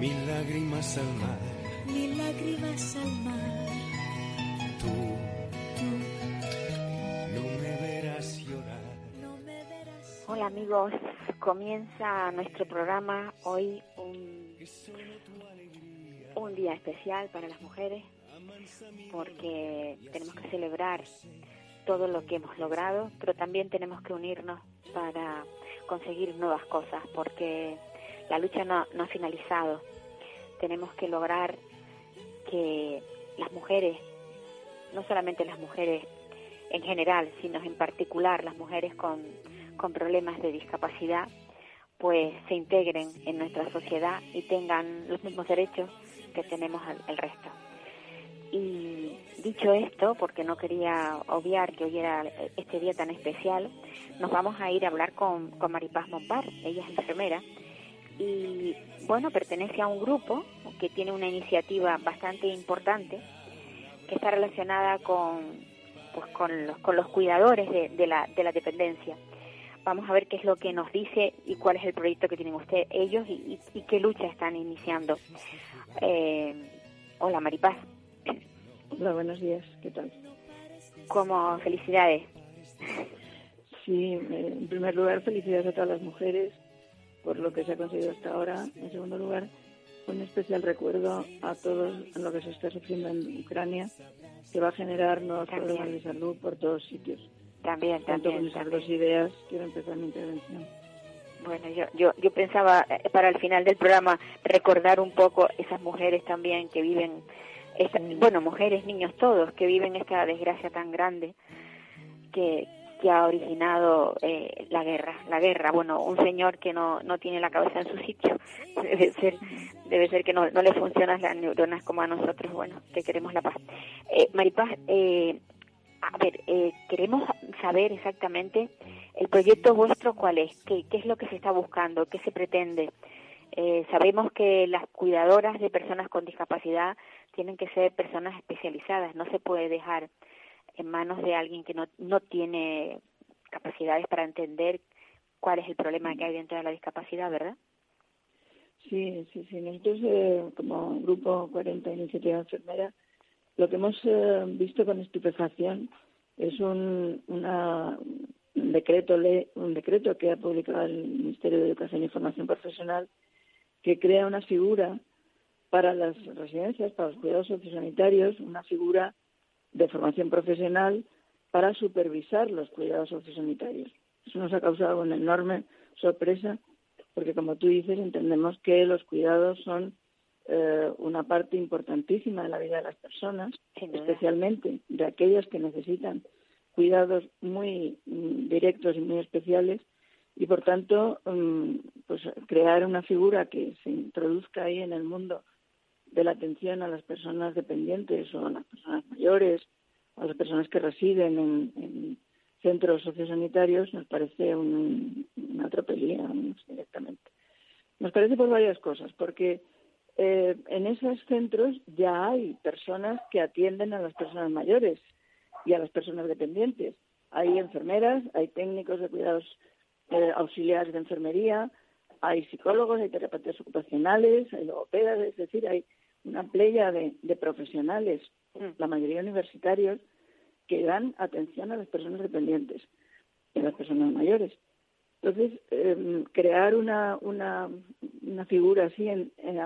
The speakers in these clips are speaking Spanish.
mil lágrimas al mar. mil lágrimas al mar. Tú Tú no me verás llorar. no me verás. Hola amigos, comienza nuestro programa hoy un, un día especial para las mujeres porque tenemos que celebrar todo lo que hemos logrado, pero también tenemos que unirnos para conseguir nuevas cosas porque la lucha no, ha finalizado. Tenemos que lograr que las mujeres, no solamente las mujeres en general, sino en particular las mujeres con, con problemas de discapacidad, pues se integren en nuestra sociedad y tengan los mismos derechos que tenemos el resto. Y dicho esto, porque no quería obviar que hoy era este día tan especial, nos vamos a ir a hablar con, con Maripaz Mompar. Ella es enfermera y, bueno, pertenece a un grupo que tiene una iniciativa bastante importante que está relacionada con, pues, con, los, con los cuidadores de, de, la, de la dependencia. Vamos a ver qué es lo que nos dice y cuál es el proyecto que tienen usted, ellos y, y, y qué lucha están iniciando. Eh, hola, Maripaz. Hola, buenos días. ¿Qué tal? Como felicidades. Sí, en primer lugar, felicidades a todas las mujeres por lo que se ha conseguido hasta ahora. En segundo lugar, un especial recuerdo a todos en lo que se está sufriendo en Ucrania, que va a generar nuevos También. problemas de salud por todos sitios. También, Tanto con también, esas también. dos ideas, quiero empezar mi intervención. Bueno, yo, yo, yo pensaba eh, para el final del programa recordar un poco esas mujeres también que viven, Sí. bueno, mujeres, niños, todos, que viven esta desgracia tan grande que, que ha originado eh, la guerra. La guerra, bueno, un señor que no, no tiene la cabeza en su sitio, debe ser, debe ser que no, no le funcionan las neuronas como a nosotros, bueno, que queremos la paz. Eh, Maripaz, eh, a ver, eh, queremos saber exactamente el proyecto vuestro cuál es, qué, qué es lo que se está buscando, qué se pretende. Eh, sabemos que las cuidadoras de personas con discapacidad tienen que ser personas especializadas, no se puede dejar en manos de alguien que no, no tiene capacidades para entender cuál es el problema que hay dentro de la discapacidad, ¿verdad? Sí, sí, sí. Nosotros, eh, como Grupo 40 Iniciativa Enfermera, lo que hemos eh, visto con estupefacción es un, una, un decreto ley, un decreto que ha publicado el Ministerio de Educación y Formación Profesional que crea una figura para las residencias, para los cuidados sociosanitarios, una figura de formación profesional para supervisar los cuidados sociosanitarios. Eso nos ha causado una enorme sorpresa porque, como tú dices, entendemos que los cuidados son eh, una parte importantísima de la vida de las personas, especialmente de aquellas que necesitan cuidados muy mm, directos y muy especiales y por tanto mm, pues crear una figura que se introduzca ahí en el mundo de la atención a las personas dependientes o a las personas mayores a las personas que residen en, en centros sociosanitarios nos parece un- una tropelía directamente. Nos parece por varias cosas, porque eh, en esos centros ya hay personas que atienden a las personas mayores y a las personas dependientes. Hay enfermeras, hay técnicos de cuidados eh, auxiliares de enfermería, hay psicólogos, hay terapeutas ocupacionales, hay logopedas, es decir, hay una playa de, de profesionales, Mm. la mayoría universitarios, que dan atención a las personas dependientes y a las personas mayores. Entonces, eh, crear una, una, una figura así en, en,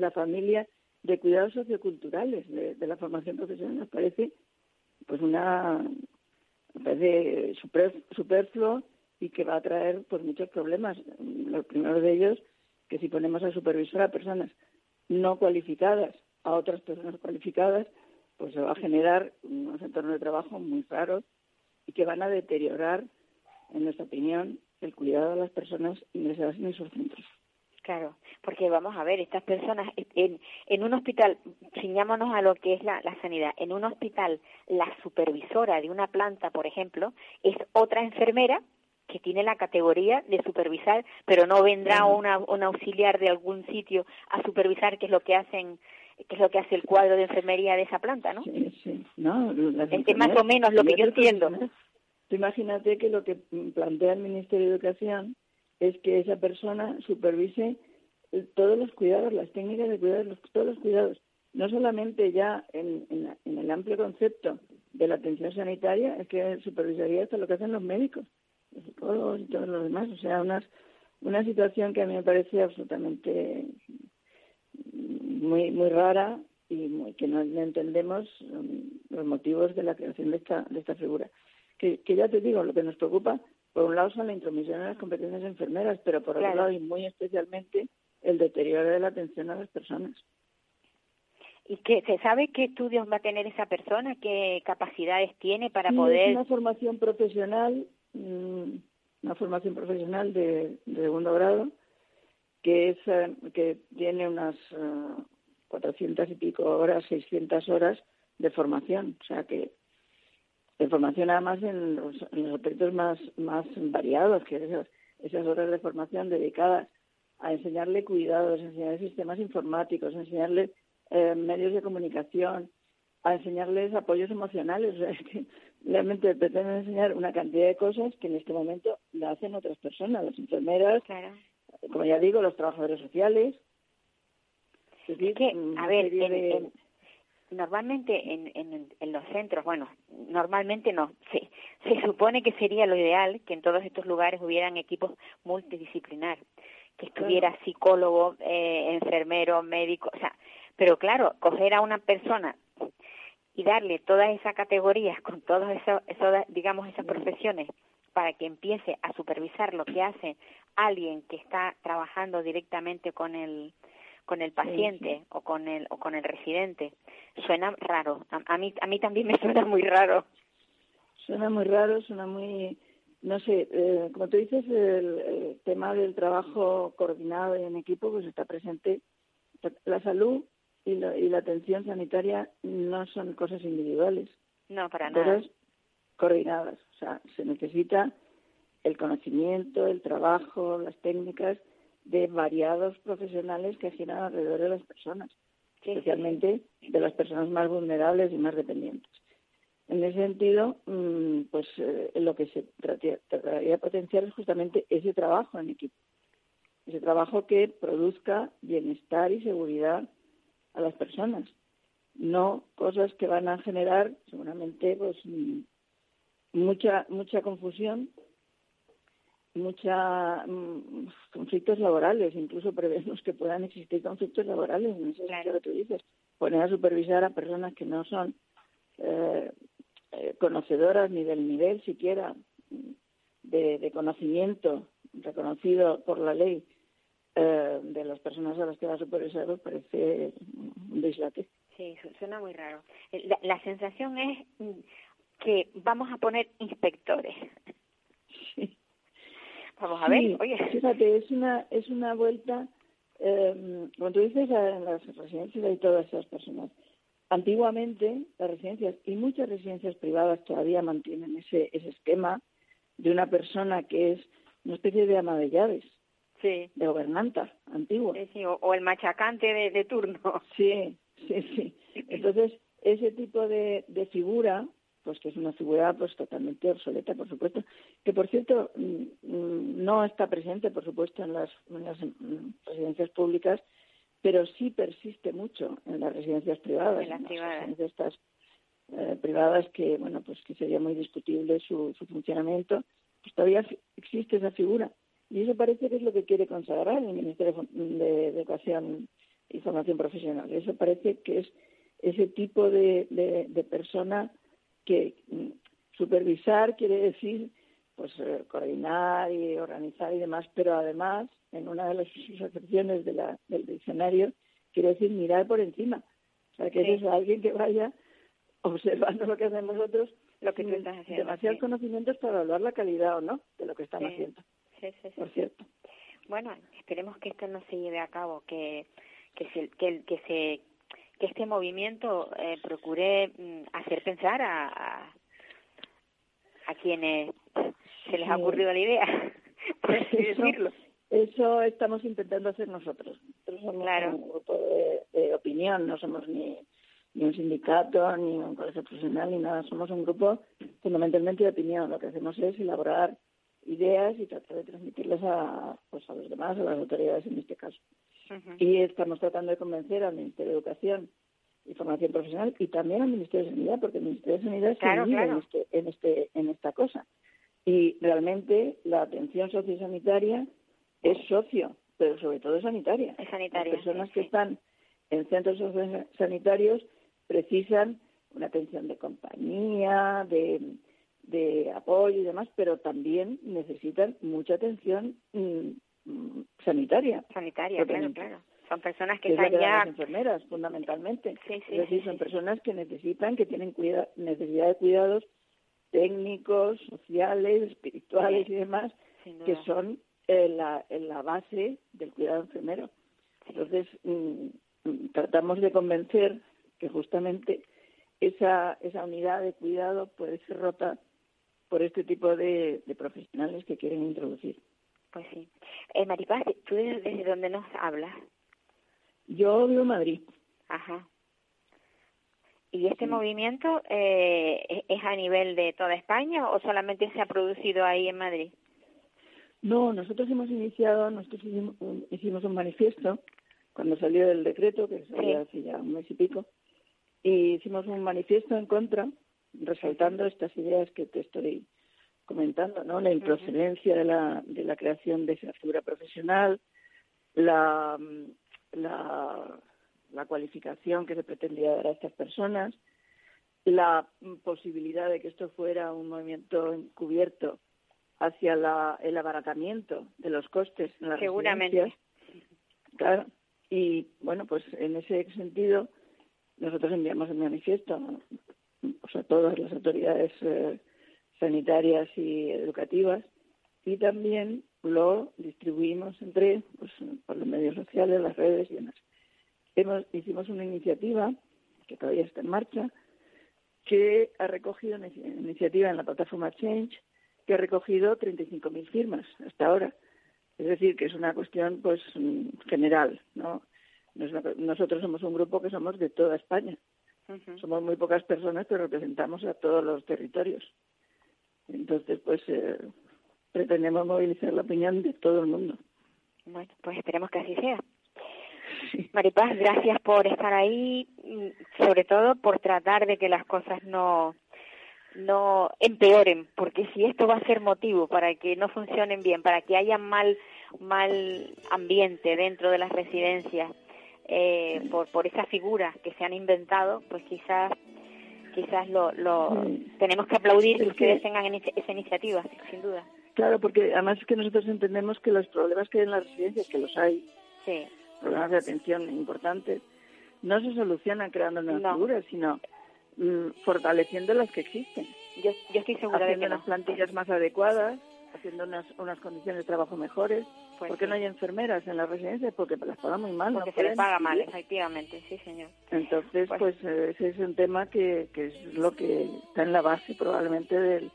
la familia de cuidados socioculturales de, de la formación profesional nos parece pues una parece super- superfluo y que va a traer pues muchos problemas. Los primeros de ellos que si ponemos a supervisar a personas no cualificadas a otras personas cualificadas, pues se va a generar unos entornos de trabajo muy raros y que van a deteriorar, en nuestra opinión, el cuidado de las personas ingresadas en esos centros. Claro, porque vamos a ver, estas personas en, en un hospital, ciñámonos a lo que es la, la sanidad, en un hospital la supervisora de una planta, por ejemplo, es otra enfermera que tiene la categoría de supervisar, pero no vendrá una, un auxiliar de algún sitio a supervisar qué es lo que hacen qué es lo que hace el cuadro de enfermería de esa planta, ¿no? Sí, sí. No, Es más o menos lo que yo entiendo. Tú imagínate que lo que plantea el Ministerio de Educación es que esa persona supervise eh, todos los cuidados, las técnicas de cuidados, los- todos los cuidados, no solamente ya en, en la- en el amplio concepto de la atención sanitaria, es que supervisaría hasta lo que hacen los médicos, los psicólogos y todos los demás. O sea, unas, una situación que a mí me parece absolutamente muy muy rara y muy- que no, entendemos mm, los motivos de la creación de esta de esta figura. Que, que ya te digo, lo que nos preocupa, por un lado, son la intromisión en las competencias enfermeras, pero por Claro. otro lado, y muy especialmente, el deterioro de la atención a las personas. ¿Y que se sabe qué estudios va a tener esa persona, qué capacidades tiene para Sí, poder Es una formación profesional, mm, una formación profesional de, segundo grado, que es eh, que tiene unas eh, 400 y pico horas, 600 horas de formación. O sea que de formación además en los, en los aspectos más, más variados, que esas, esas horas de formación dedicadas a enseñarle cuidados, a enseñarle sistemas informáticos, a enseñarle eh, medios de comunicación, a enseñarles apoyos emocionales. O sea, que realmente pretenden enseñar una cantidad de cosas que en este momento la hacen otras personas, las enfermeras, Claro. como ya digo, los trabajadores sociales. Es decir, que, a ver, serie en- de- en- normalmente en, en, en los centros, bueno, normalmente no, se, se supone que sería lo ideal que en todos estos lugares hubieran equipos multidisciplinar, que estuviera psicólogo, eh, enfermero, médico, o sea, pero claro, coger a una persona y darle todas esas categorías con todas esas, esas, digamos, esas profesiones para que empiece a supervisar lo que hace alguien que está trabajando directamente con el con el paciente o con el o con el residente suena raro. A, a mí a mí también me suena muy raro. Suena muy raro, suena muy, no sé, eh, como tú dices, el, el tema del trabajo coordinado y en equipo pues está presente. La salud y la, y la atención sanitaria no son cosas individuales, no para nada cosas coordinadas. O sea, se necesita el conocimiento, el trabajo, las técnicas de variados profesionales que giran alrededor de las personas, Sí, sí, especialmente de las personas más vulnerables y más dependientes. En ese sentido, mm, pues eh, lo que se trataría de potenciar es justamente ese trabajo en equipo, ese trabajo que produzca bienestar y seguridad a las personas, no cosas que van a generar seguramente pues mm, mucha mucha confusión, mucha mm, conflictos laborales, incluso prevemos que puedan existir conflictos laborales en ese Claro. sentido que tú dices, poner a supervisar a personas que no son eh, eh, conocedoras ni del nivel siquiera mm, de, de conocimiento reconocido por la ley eh, de las personas a las que va a supervisar, parece un dislate. sí su- suena muy raro la, la sensación es mm, que vamos a poner inspectores Sí. vamos a ver Sí, oye fíjate, es una, es una vuelta, eh, como tú dices, a las residencias hay todas esas personas. Antiguamente, las residencias y muchas residencias privadas todavía mantienen ese, ese esquema de una persona que es una especie de ama de llaves, sí de gobernanta antigua. Sí, sí, o, o el machacante de, de turno Sí, sí, sí. Entonces, ese tipo de, de figura, pues que es una figura pues totalmente obsoleta, por supuesto, que por cierto mm, mm, no está presente, por supuesto, en las, en las mm, residencias públicas, pero sí persiste mucho en las residencias privadas. En las privadas. residencias estas eh, privadas que, bueno, pues que sería muy discutible su, su funcionamiento, pues todavía existe esa figura. Y eso parece que es lo que quiere consagrar el Ministerio de, Educación y Formación Profesional. Eso parece que es ese tipo de, de, de persona que mm, supervisar quiere decir pues eh, coordinar y organizar y demás, pero además, en una de las sus acepciones de la, del diccionario, quiere decir mirar por encima. O sea, que Sí. es alguien que vaya observando lo que hacemos nosotros, Lo que tú estás haciendo, demasiados sí. conocimientos para evaluar la calidad o no de lo que Sí. haciendo, sí, sí, sí. por cierto. Bueno, esperemos que esto no se lleve a cabo, que que se que, que se que este movimiento eh, procure mm, hacer pensar a, a, a quienes se les ha ocurrido la idea, por así Eso- decirlo. Eso estamos intentando hacer nosotros. Nosotros somos Claro. un grupo de, de opinión, no somos ni, ni un sindicato, ni un colegio profesional, ni nada. Somos un grupo fundamentalmente de opinión. Lo que hacemos es elaborar ideas y tratar de transmitirlas a, pues, a los demás, a las autoridades en este caso. Y estamos tratando de convencer al Ministerio de Educación y Formación Profesional y también al Ministerio de Sanidad, porque el Ministerio de Sanidad Claro, se claro. en, este, en, este, en esta cosa. Y realmente la atención sociosanitaria es socio, pero sobre todo es sanitaria. Es sanitaria, Las personas sí, que sí. están en centros sociosanitarios precisan una atención de compañía, de, de apoyo y demás, pero también necesitan mucha atención mm, mm, sanitaria. Sanitaria, claro, propiamente. claro. Son personas que que están ya... las enfermeras, fundamentalmente. Sí, sí, es decir, son personas que necesitan, que tienen cuida- necesidad de cuidados técnicos, sociales, espirituales y demás, que son eh, la, base del cuidado enfermero. Entonces, mm, mm, tratamos de convencer que justamente esa, esa unidad de cuidado puede ser rota por este tipo de, de profesionales que quieren introducir. Pues sí. Eh, Maripaz, ¿tú desde, dónde nos hablas? Yo vivo en Madrid. Ajá. ¿Y este Sí. movimiento eh, es- a nivel de toda España o solamente se ha producido ahí en Madrid? No, nosotros hemos iniciado, nosotros hicimos un, hicimos un manifiesto cuando salió el decreto, que salió Sí. hace ya un mes y pico, y hicimos un manifiesto en contra, resaltando estas ideas que te estoy comentando, ¿no? La improcedencia de la, de la creación de esa figura profesional, la, la, la cualificación que se pretendía dar a estas personas, la posibilidad de que esto fuera un movimiento encubierto hacia la, el abaratamiento de los costes en las Seguramente. Claro. Y bueno, pues en ese sentido nosotros enviamos el manifiesto pues, a todas las autoridades eh, sanitarias y educativas y también lo distribuimos entre pues, por los medios sociales, las redes y demás. Hemos, hicimos una iniciativa que todavía está en marcha que ha recogido una inici- iniciativa en la plataforma Change que ha recogido 35.000 firmas hasta ahora. Es decir, que es una cuestión pues general, ¿no? Nosotros somos un grupo que somos de toda España. Somos muy pocas personas, pero representamos a todos los territorios. Entonces, pues eh, pretendemos movilizar la opinión de todo el mundo. Bueno, pues esperemos que así sea. Sí. Maripaz, gracias por estar ahí, sobre todo por tratar de que las cosas no no empeoren, porque si esto va a ser motivo para que no funcionen bien, para que haya mal mal ambiente dentro de las residencias eh, por por esas figuras que se han inventado, pues quizás quizás lo, lo Sí. tenemos que aplaudir que Es que- ustedes tengan esa iniciativa, sin duda. Claro, porque además es que nosotros entendemos que los problemas que hay en las residencias, que los hay, Sí, problemas de atención importantes, no se solucionan creando nuevas No. figuras, sino mm, fortaleciendo las que existen, yo yo estoy segura de haciendo que no. unas plantillas más adecuadas, haciendo unas, unas condiciones de trabajo mejores. Pues ¿Por qué sí. no hay enfermeras en las residencias? Porque las pagan muy mal. no porque se les paga mal, efectivamente, sí, señor. Entonces, Pues- pues, eh, ese es un tema que, que es lo que está en la base probablemente del,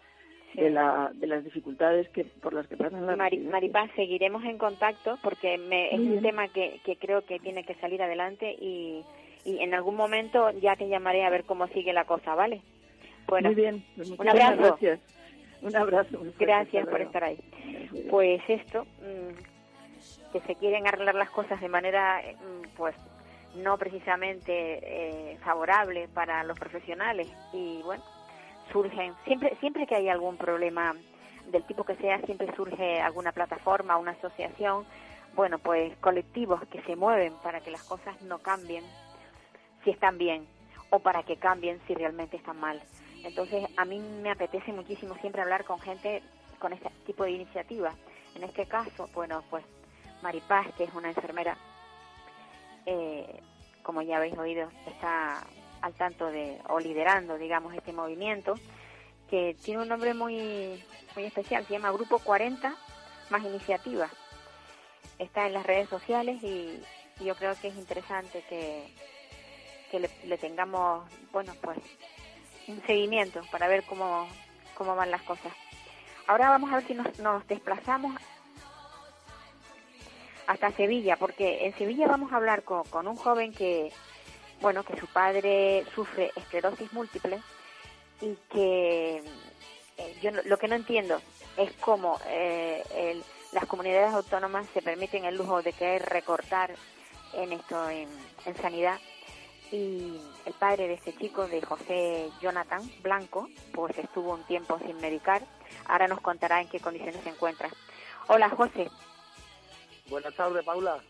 Sí. de, la, de las dificultades que por las que pasan las Mari- residencias. Maripaz, seguiremos en contacto porque me, es un tema que, que creo que tiene que salir adelante y, y en algún momento ya te llamaré a ver cómo sigue la cosa, ¿vale? Bueno, Muy bien, pues muchísimas abrazo. gracias. Un abrazo. gracias por estar ahí. Pues esto, mm, que se quieren arreglar las cosas de manera, mm, pues, no precisamente eh, favorable para los profesionales y bueno, surgen, siempre, siempre que hay algún problema del tipo que sea, siempre surge alguna plataforma, una asociación, bueno, pues colectivos que se mueven para que las cosas no cambien si están bien o para que cambien si realmente están mal. Entonces, a mí me apetece muchísimo siempre hablar con gente con este tipo de iniciativas. En este caso, bueno, pues Maripaz, que es una enfermera, eh, como ya habéis oído, está al tanto de, o liderando, digamos, este movimiento, que tiene un nombre muy, muy especial, se llama Grupo 40 más Iniciativas. está en las redes sociales y, yo creo que es interesante que, que le tengamos, bueno, pues un seguimiento para ver cómo, cómo van las cosas. Ahora vamos a ver si nos, nos desplazamos hasta Sevilla, porque en Sevilla vamos a hablar con, con un joven que, bueno, que su padre sufre esclerosis múltiple y que eh, yo lo que no entiendo es cómo eh, el- las comunidades autónomas se permiten el lujo de querer recortar en esto en, en sanidad y el padre de este chico, de José Jonathan Blanco, pues estuvo un tiempo sin medicar. Ahora nos contará en qué condiciones se encuentra. Hola José. Buenas tardes, Paula.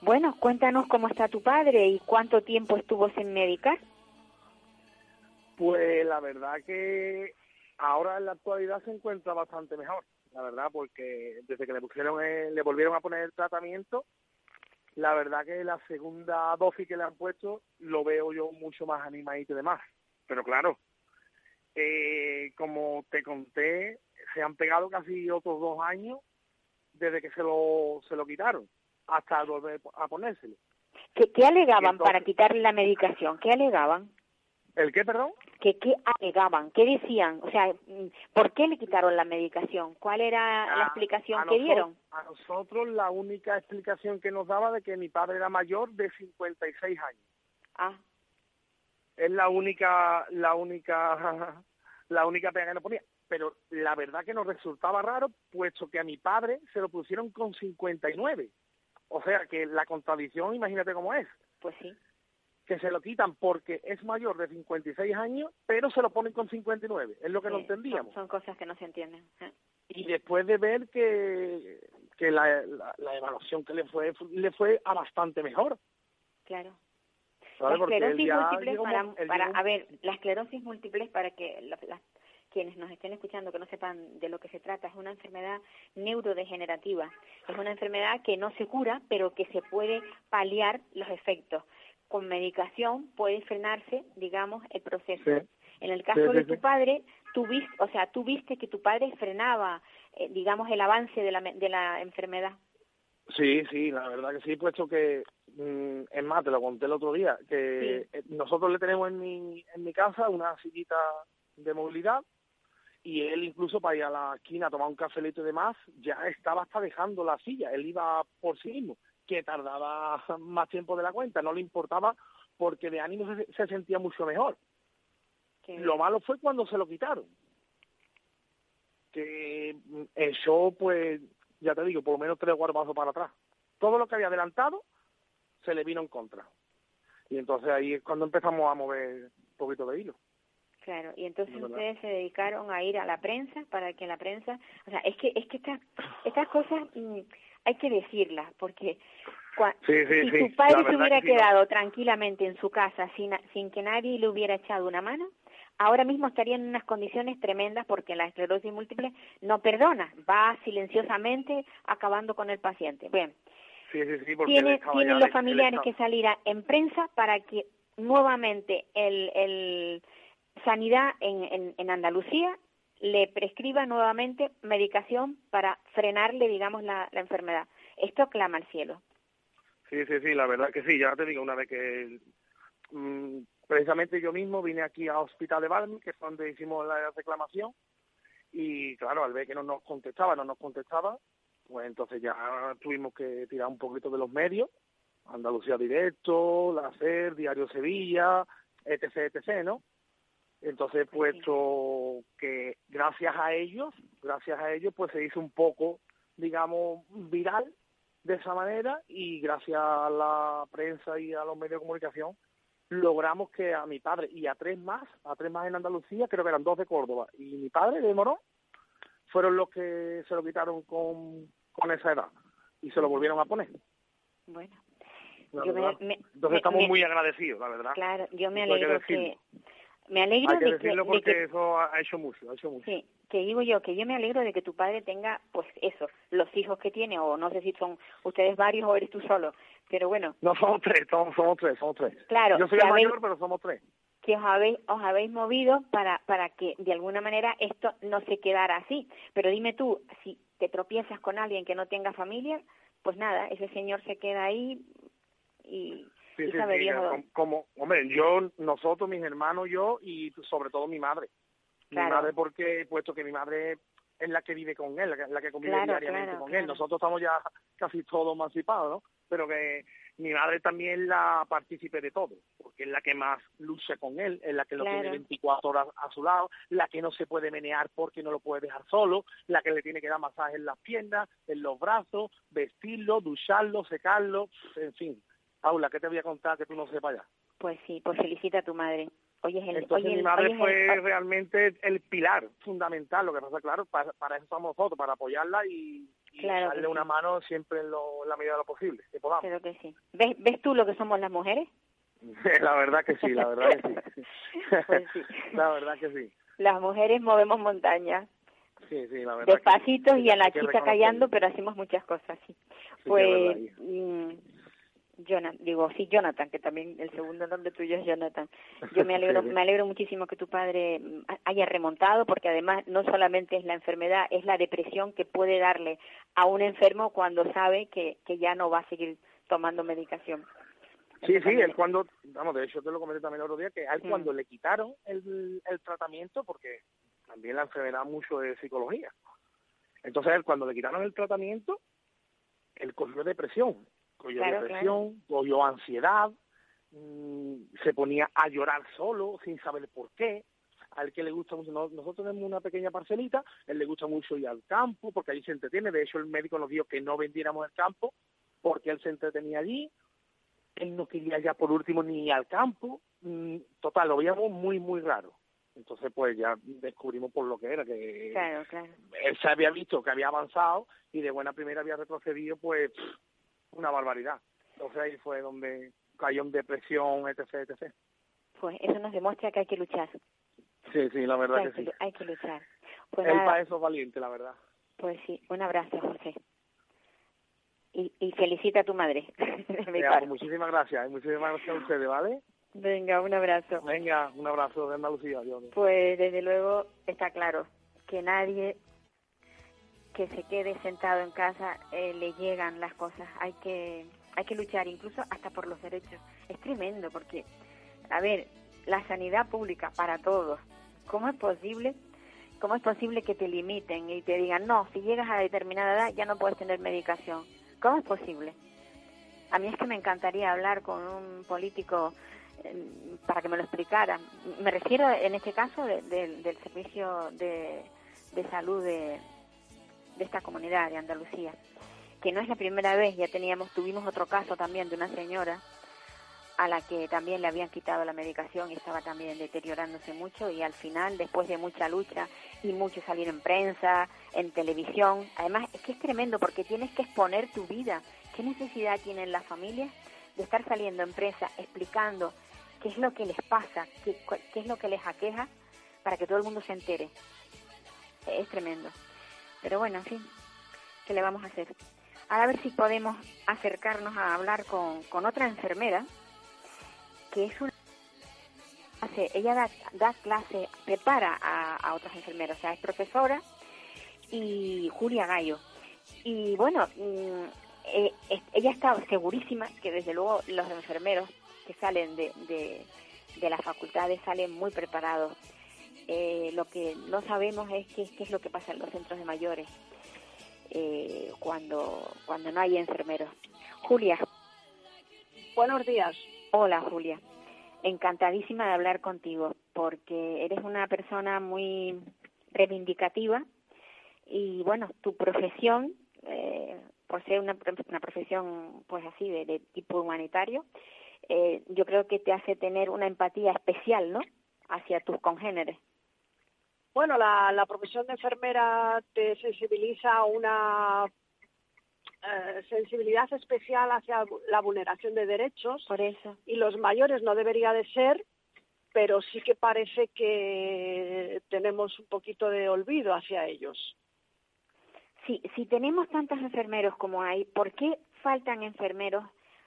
Bueno, cuéntanos cómo está tu padre y cuánto tiempo estuvo sin medicar. Pues la verdad que ahora en la actualidad se encuentra bastante mejor, la verdad, porque desde que le pusieron, el- le volvieron a poner el tratamiento, la verdad que la segunda dosis que le han puesto lo veo yo mucho más animadito y demás. Pero claro, eh, como te conté, se han pegado casi otros dos años desde que se lo, se lo quitaron hasta volver a ponérselo. ¿Qué, qué alegaban Entonces- para quitarle la medicación? ¿Qué alegaban? ¿El qué, perdón? ¿Qué, ¿Qué alegaban? ¿Qué decían? O sea, mm, ¿por qué le quitaron la medicación? ¿Cuál era la A- explicación que dieron? A nosotros la única explicación que nos daba de que mi padre era mayor de 56 años. Ah, Es la única, la única, la única pega que nos ponía. Pero la verdad que nos resultaba raro, puesto que a mi padre se lo pusieron con 59. O sea que la contradicción, imagínate cómo es, pues sí. Que se lo quitan porque es mayor de 56 años, pero se lo ponen con 59. Es lo que no entendíamos. Son, son cosas que no se entienden. ¿eh? y después de ver que, que la, la, la evaluación que le fue le fue a bastante mejor Claro. La esclerosis múltiple, para, él para- llegó- a ver, la esclerosis múltiple para que la- quienes nos estén escuchando que no sepan de lo que se trata, es una enfermedad neurodegenerativa. Es una enfermedad que no se cura, pero que se puede paliar los efectos. Con medicación puede frenarse, digamos, el proceso. Sí. En el caso Sí, sí, de tu padre, tú viste, o sea, tú viste que tu padre frenaba, eh, digamos, el avance de la, de la enfermedad. sí sí la verdad que sí puesto que mm, es más te lo conté el otro día que eh, nosotros le tenemos en mi en mi casa una sillita de movilidad y él incluso para ir a la esquina a tomar un cafelito y demás ya estaba hasta dejando la silla él iba por sí mismo que tardaba más tiempo de la cuenta no le importaba porque de ánimo se, se sentía mucho mejor Lo malo fue cuando se lo quitaron. Que mm, eso, pues, ya te digo, por lo menos tres pasos para atrás. Todo lo que había adelantado se le vino en contra. Y entonces ahí es cuando empezamos a mover un poquito de hilo. Claro, y entonces verdad. ustedes se dedicaron a ir a la prensa para que la prensa, o sea, es que es que estas estas cosas mm, hay que decirlas porque cua- Sí, sí, si sí, tu padre se hubiera que sí, ¿no? quedado tranquilamente en su casa sin sin que nadie le hubiera echado una mano, ahora mismo estaría en unas condiciones tremendas porque la esclerosis múltiple no perdona, va silenciosamente acabando con el paciente. Bien, Sí, sí, sí, tiene, tienen ya- los familiares que salir a- en prensa para que nuevamente el, el Sanidad en, en, en Andalucía le prescriba nuevamente medicación para frenarle, digamos, la, la enfermedad. Esto clama al cielo. Sí, sí, sí, la verdad que sí, ya te digo, una vez que mm, precisamente yo mismo vine aquí a Hospital de Valmy, que es donde hicimos la reclamación, y claro, al ver que no nos contestaba, no nos contestaba, pues entonces ya tuvimos que tirar un poquito de los medios, Andalucía Directo, La SER, Diario Sevilla, etc., etc., ¿no? Entonces, puesto que gracias a ellos, gracias a ellos, pues se hizo un poco, digamos, viral de esa manera y gracias a la prensa y a los medios de comunicación logramos que a mi padre y a tres más, a tres más en Andalucía, creo que eran dos de Córdoba y mi padre de Morón, fueron los que se lo quitaron con, con esa edad y se lo volvieron a poner. Bueno, yo me- Entonces me- estamos muy agradecidos, la verdad. claro, yo me que alegro que, decirlo. Me alegro Hay que de que, decirlo de porque que eso ha hecho mucho, ha hecho mucho. Sí, que digo yo, que yo me alegro de que tu padre tenga, pues eso, los hijos que tiene, o no sé si son ustedes varios o eres tú solo, pero bueno, No, somos tres, somos, somos tres, somos tres. Claro, Yo soy el habéis- mayor, pero somos tres. que os habéis, os habéis movido para, para que de alguna manera esto no se quedara así. Pero dime tú, si te tropiezas con alguien que no tenga familia, pues nada, ese señor se queda ahí y, Sí, sí, sí, como, como- hombre, yo, nosotros, mis hermanos, yo y sobre todo mi madre. Claro. Mi madre porque, puesto que mi madre es la que vive con él, la que, convive Claro, diariamente claro, con él. Nosotros estamos ya casi todos emancipados, ¿no? Pero que mi madre también la partícipe de todo, porque es la que más lucha con él, es la que lo tiene 24 horas a su lado, la que no se puede menear porque no lo puede dejar solo, la que le tiene que dar masaje en las piernas, en los brazos, vestirlo, ducharlo, secarlo, en fin. Paula, ¿qué te voy a contar que tú no sepas ya? Pues sí, pues felicita a tu madre. Hoy es el, Entonces mi madre es el- fue realmente el pilar fundamental, lo que pasa, claro, para, para eso estamos nosotros, para apoyarla y, y Claro que darle una sí. mano siempre en, lo- en la medida de lo posible, que podamos. Creo que sí. ¿Ves, ¿Ves tú lo que somos las mujeres? la verdad que sí, la verdad que sí. Pues sí. la verdad que sí. Las mujeres movemos montañas, Sí, sí, la verdad. que despacitos y a la que chica callando, pero hacemos muchas cosas, sí. Sí, que Pues, Jonathan, digo, sí, Jonathan, que también el segundo nombre tuyo es Jonathan. Yo me alegro, me alegro muchísimo que tu padre mm, haya remontado, porque además no solamente es la enfermedad, es la depresión que puede darle a un enfermo cuando sabe que, que ya no va a seguir tomando medicación. Sí, sí, también él cuando, vamos, de hecho te lo comenté también el otro día, que a él Mm. cuando le quitaron el, el tratamiento, porque también la enfermedad mucho de psicología, entonces él cuando le quitaron el tratamiento, él cogió depresión, cogió Claro, depresión, cogió ansiedad, mm, se ponía a llorar solo, sin saber por qué, al que le gusta mucho, no- nosotros tenemos una pequeña parcelita, él le gusta mucho ir al campo, porque allí se entretiene, de hecho el médico nos dijo que no vendiéramos el campo, porque él se entretenía allí, él no quería ya por último ni al campo, mm, total, lo veíamos muy, muy raro. Entonces, pues ya descubrimos por lo que era, que Claro, claro. él se había visto que había avanzado y de buena primera había retrocedido, pues una barbaridad. Entonces ahí fue donde cayó en depresión, etc, etc. Pues eso nos demuestra que hay que luchar. Sí, sí, la verdad hay, que sí. que, hay que luchar. Pues Él nada, para eso es valiente, la verdad. Pues sí, un abrazo, José. Y, y felicita a tu madre. pues, muchísimas gracias, muchísimas gracias a ustedes, ¿vale? Venga, un abrazo. Venga, un abrazo de Andalucía, Dios. Pues desde luego está claro que nadie que se quede sentado en casa eh, le llegan las cosas. Hay que hay que luchar incluso hasta por los derechos. Es tremendo porque, a ver, la sanidad pública para todos. ¿Cómo es posible? ¿Cómo es posible que te limiten y te digan, no, si llegas a determinada edad ya no puedes tener medicación? ¿Cómo es posible? A mí es que me encantaría hablar con un político eh, para que me lo explicara. Me refiero en este caso de- del servicio de, de salud de, de esta comunidad de Andalucía, que no es la primera vez, ya teníamos, tuvimos otro caso también de una señora a la que también le habían quitado la medicación y estaba también deteriorándose mucho y al final, después de mucha lucha y mucho salir en prensa, en televisión, además es que es tremendo porque tienes que exponer tu vida. ¿Qué necesidad tienen las familias de estar saliendo en prensa explicando qué es lo que les pasa, qué, qué es lo que les aqueja para que todo el mundo se entere? Es tremendo. Pero bueno, en fin, ¿qué le vamos a hacer? Ahora a ver si podemos acercarnos a hablar con, con otra enfermera, que es una... hace- Ella da, da clase, prepara a, a otras enfermeras, o sea, es profesora y Julia Gallo. Y bueno, mm, eh, ella está segurísima que desde luego los enfermeros que salen de, de, de las facultades salen muy preparados. Eh, lo que no sabemos es qué, qué es lo que pasa en los centros de mayores eh, cuando, cuando no hay enfermeros. Julia. Buenos días. Hola, Julia. Encantadísima de hablar contigo porque eres una persona muy reivindicativa y bueno, tu profesión, eh, por ser una, una profesión pues así de, de tipo humanitario, eh, yo creo que te hace tener una empatía especial, ¿no? Hacia tus congéneres. Bueno, la, la profesión de enfermera te sensibiliza a una eh, sensibilidad especial hacia la vulneración de derechos Por eso. y los mayores no debería de ser, pero sí que parece que tenemos un poquito de olvido hacia ellos. Sí, si tenemos tantos enfermeros como hay, ¿por qué faltan enfermeros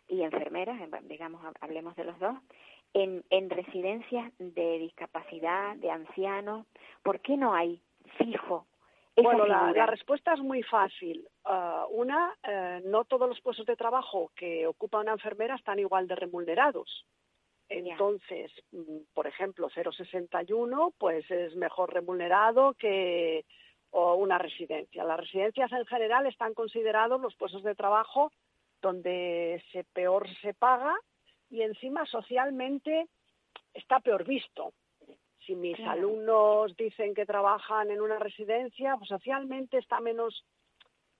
y enfermeras, en- digamos, hab- hablemos de los dos, en, en residencias de discapacidad, de ancianos? ¿Por qué no hay fijo esa Bueno, la respuesta es muy fácil. Ah, una, eh, no todos los puestos de trabajo que ocupa una enfermera están igual de remunerados. Entonces, mm, por ejemplo, 061 pues es mejor remunerado que o una residencia. Las residencias en general están considerados los puestos de trabajo donde se peor se paga y encima socialmente está peor visto. Si mis Claro. alumnos dicen que trabajan en una residencia, pues socialmente está menos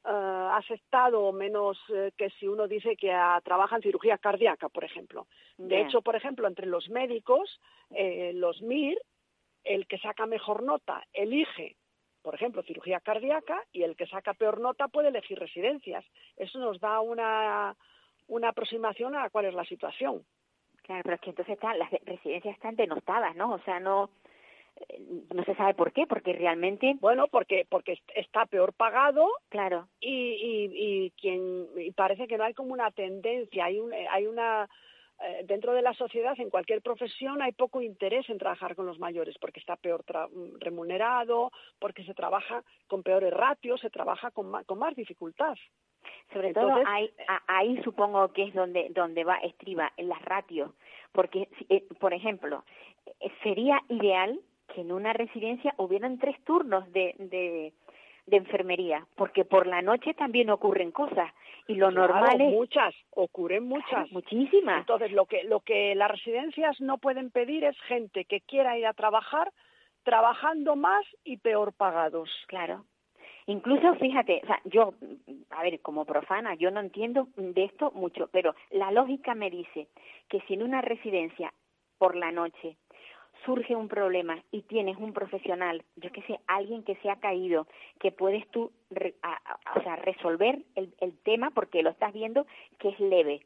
eh, aceptado o menos eh, que si uno dice que ah, trabaja en cirugía cardíaca, por ejemplo. De hecho, por ejemplo, entre los médicos, eh, los MIR, el que saca mejor nota elige, por ejemplo, cirugía cardíaca y el que saca peor nota puede elegir residencias. Eso nos da una, una aproximación a cuál es la situación. Claro, pero es que entonces están, las de- residencias están denostadas, ¿no? O sea, no eh, no se sabe por qué, porque realmente, Bueno, porque, porque est- está peor pagado claro, y, y, y quien y parece que no hay como una tendencia, hay un, hay una eh, dentro de la sociedad en cualquier profesión hay poco interés en trabajar con los mayores porque está peor tra- remunerado, porque se trabaja con peores ratios, se trabaja con más, con más dificultad. Sobre todo Entonces, ahí, ahí supongo que es donde donde va estriba en las ratios, porque eh, por ejemplo, eh, sería ideal que en una residencia hubieran tres turnos de, de de enfermería, porque por la noche también ocurren cosas y lo Claro, normal es muchas, ocurren Claro, muchas. muchísimas. Entonces, lo que, lo que las residencias no pueden pedir es gente que quiera ir a trabajar trabajando más y peor pagados. Claro. Incluso, fíjate, o sea, yo, a ver, como profana, yo no entiendo de esto mucho, pero la lógica me dice que si en una residencia por la noche surge un problema y tienes un profesional, yo que sé, alguien que se ha caído, que puedes tú, re- a- a- o sea, resolver el, el tema porque lo estás viendo que es leve.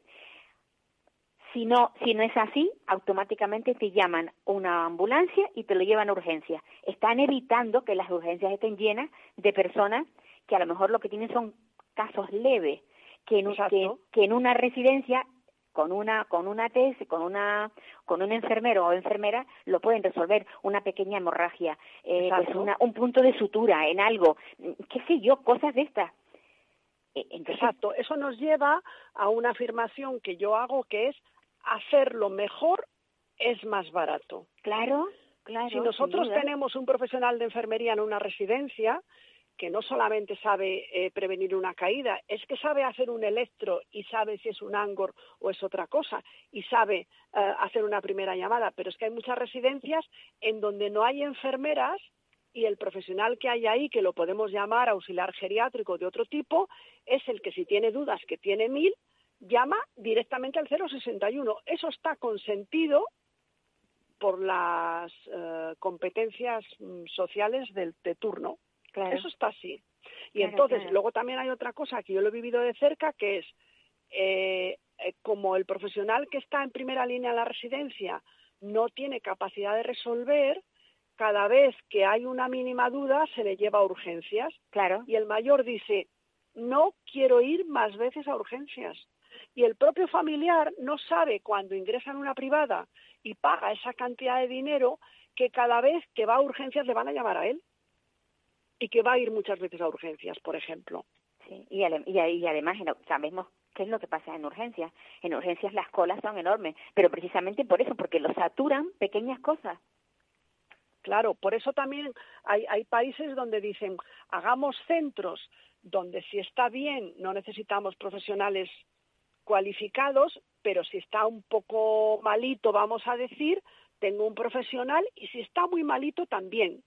Si no, si no es así, automáticamente te llaman una ambulancia y te lo llevan a urgencias. Están evitando que las urgencias estén llenas de personas que a lo mejor lo que tienen son casos leves, que en, un- que, Exacto. que en una residencia con una con una TS, con una con un enfermero o enfermera lo pueden resolver una pequeña hemorragia, eh, pues una, un punto de sutura en algo, qué sé yo, cosas de estas. Entonces, Exacto. Eso nos lleva a una afirmación que yo hago que es hacerlo mejor es más barato. claro, claro. si nosotros tenemos un profesional de enfermería en una residencia que no solamente sabe eh, prevenir una caída, es que sabe hacer un electro y sabe si es un angor o es otra cosa y sabe eh, hacer una primera llamada, pero es que hay muchas residencias en donde no hay enfermeras y el profesional que hay ahí, que lo podemos llamar auxiliar geriátrico de otro tipo, es el que si tiene dudas, que tiene mil, llama directamente al 061. Eso está consentido por las eh, competencias mm, sociales del de turno. Claro. Eso está así. Y Claro, entonces, claro. luego también hay otra cosa que yo lo he vivido de cerca, que es eh, eh, como el profesional que está en primera línea en la residencia no tiene capacidad de resolver, cada vez que hay una mínima duda se le lleva a urgencias Claro. y el mayor dice, no quiero ir más veces a urgencias. Y el propio familiar no sabe cuando ingresa en una privada y paga esa cantidad de dinero que cada vez que va a urgencias le van a llamar a él y que va a ir muchas veces a urgencias, por ejemplo. Sí, y, ale- y, y además sabemos qué es lo que pasa en urgencias. En urgencias las colas son enormes, pero precisamente por eso, porque lo saturan pequeñas cosas. Claro, por eso también hay, hay países donde dicen, hagamos centros donde si está bien no necesitamos profesionales cualificados, pero si está un poco malito, vamos a decir, tengo un profesional y si está muy malito también.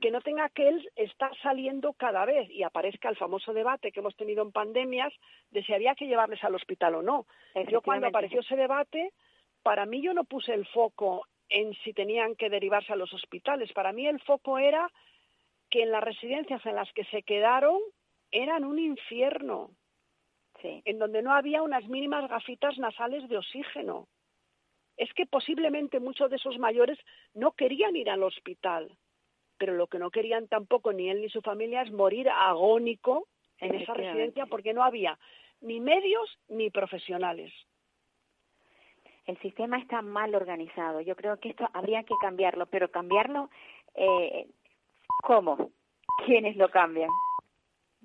Que no tenga que él estar saliendo cada vez y aparezca el famoso debate que hemos tenido en pandemias de si había que llevarles al hospital o no. Yo cuando apareció ese debate, para mí yo no puse el foco en si tenían que derivarse a los hospitales. Para mí el foco era que en las residencias en las que se quedaron eran un infierno, Sí. en donde no había unas mínimas gafitas nasales de oxígeno. Es que posiblemente muchos de esos mayores no querían ir al hospital, pero lo que no querían tampoco ni él ni su familia es morir agónico en esa residencia porque no había ni medios ni profesionales. El sistema está mal organizado. Yo creo que esto habría que cambiarlo, pero cambiarlo, eh, ¿cómo? ¿Quiénes lo cambian?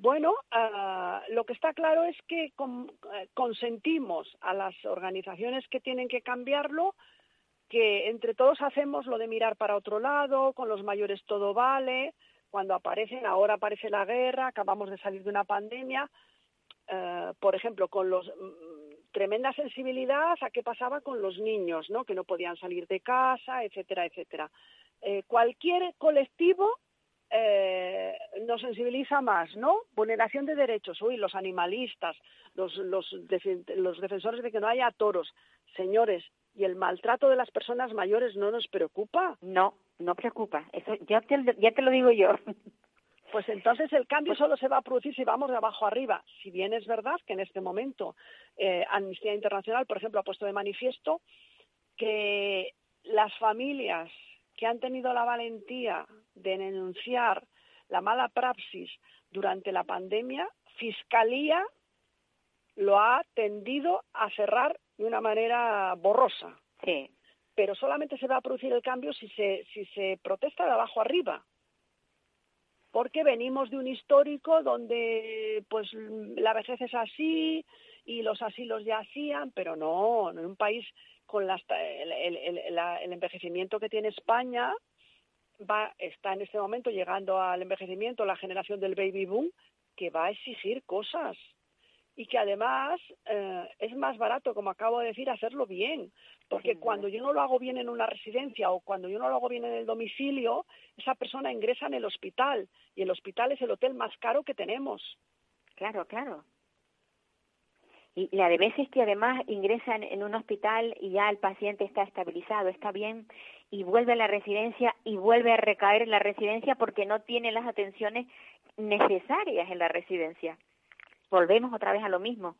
Bueno, uh, lo que está claro es que uh, consentimos a las organizaciones que tienen que cambiarlo, que entre todos hacemos lo de mirar para otro lado, con los mayores todo vale, cuando aparecen, ahora aparece la guerra, acabamos de salir de una pandemia, uh, por ejemplo, con los mm, tremenda sensibilidad a qué pasaba con los niños, ¿no? Que no podían salir de casa, etcétera, etcétera. Eh, cualquier colectivo eh, nos sensibiliza más, ¿no? Vulneración de derechos, uy, los animalistas, los, los, los defensores de que no haya toros. Señores, ¿y el maltrato de las personas mayores no nos preocupa? No, no preocupa. Eso ya te, ya te lo digo yo. Pues entonces el cambio solo se va a producir si vamos de abajo arriba. Si bien es verdad que en este momento eh, Amnistía Internacional, por ejemplo, ha puesto de manifiesto que las familias que han tenido la valentía de denunciar la mala praxis durante la pandemia, Fiscalía lo ha tendido a cerrar de una manera borrosa. Sí. Pero solamente se va a producir el cambio si se, si se protesta de abajo arriba. Porque venimos de un histórico donde pues la vejez es así y los asilos ya hacían, pero no, en un país con las, el, el, el, envejecimiento que tiene España, va, está en este momento llegando al envejecimiento la generación del baby boom, que va a exigir cosas y que además eh, es más barato, como acabo de decir, hacerlo bien. Porque cuando yo no lo hago bien en una residencia o cuando yo no lo hago bien en el domicilio, esa persona ingresa en el hospital y el hospital es el hotel más caro que tenemos. Claro, claro. Y la de veces que además ingresan en un hospital y ya el paciente está estabilizado, está bien, y vuelve a la residencia y vuelve a recaer en la residencia porque no tiene las atenciones necesarias en la residencia. Volvemos otra vez a lo mismo.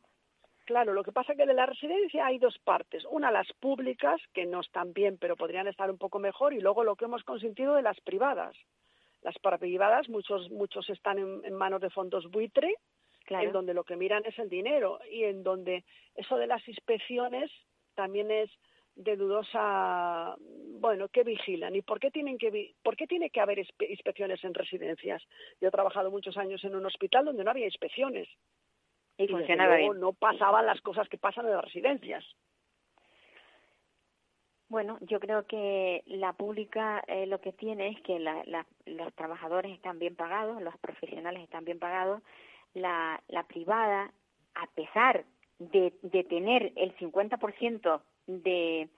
Claro, lo que pasa es que de la residencia hay dos partes. Una, las públicas, que no están bien, pero podrían estar un poco mejor, y luego lo que hemos consentido de las privadas. Las privadas, muchos, muchos están en, en manos de fondos buitre, claro. en donde lo que miran es el dinero y en donde eso de las inspecciones también es de dudosa, bueno, que vigilan y por qué tienen que por qué tiene que haber inspecciones en residencias. Yo he trabajado muchos años en un hospital donde no había inspecciones y, y funcionaba bien. No pasaban las cosas que pasan en las residencias. Bueno, yo creo que la pública eh, lo que tiene es que la, la, los trabajadores están bien pagados, los profesionales están bien pagados la, la privada, a pesar de, de tener el 50% de,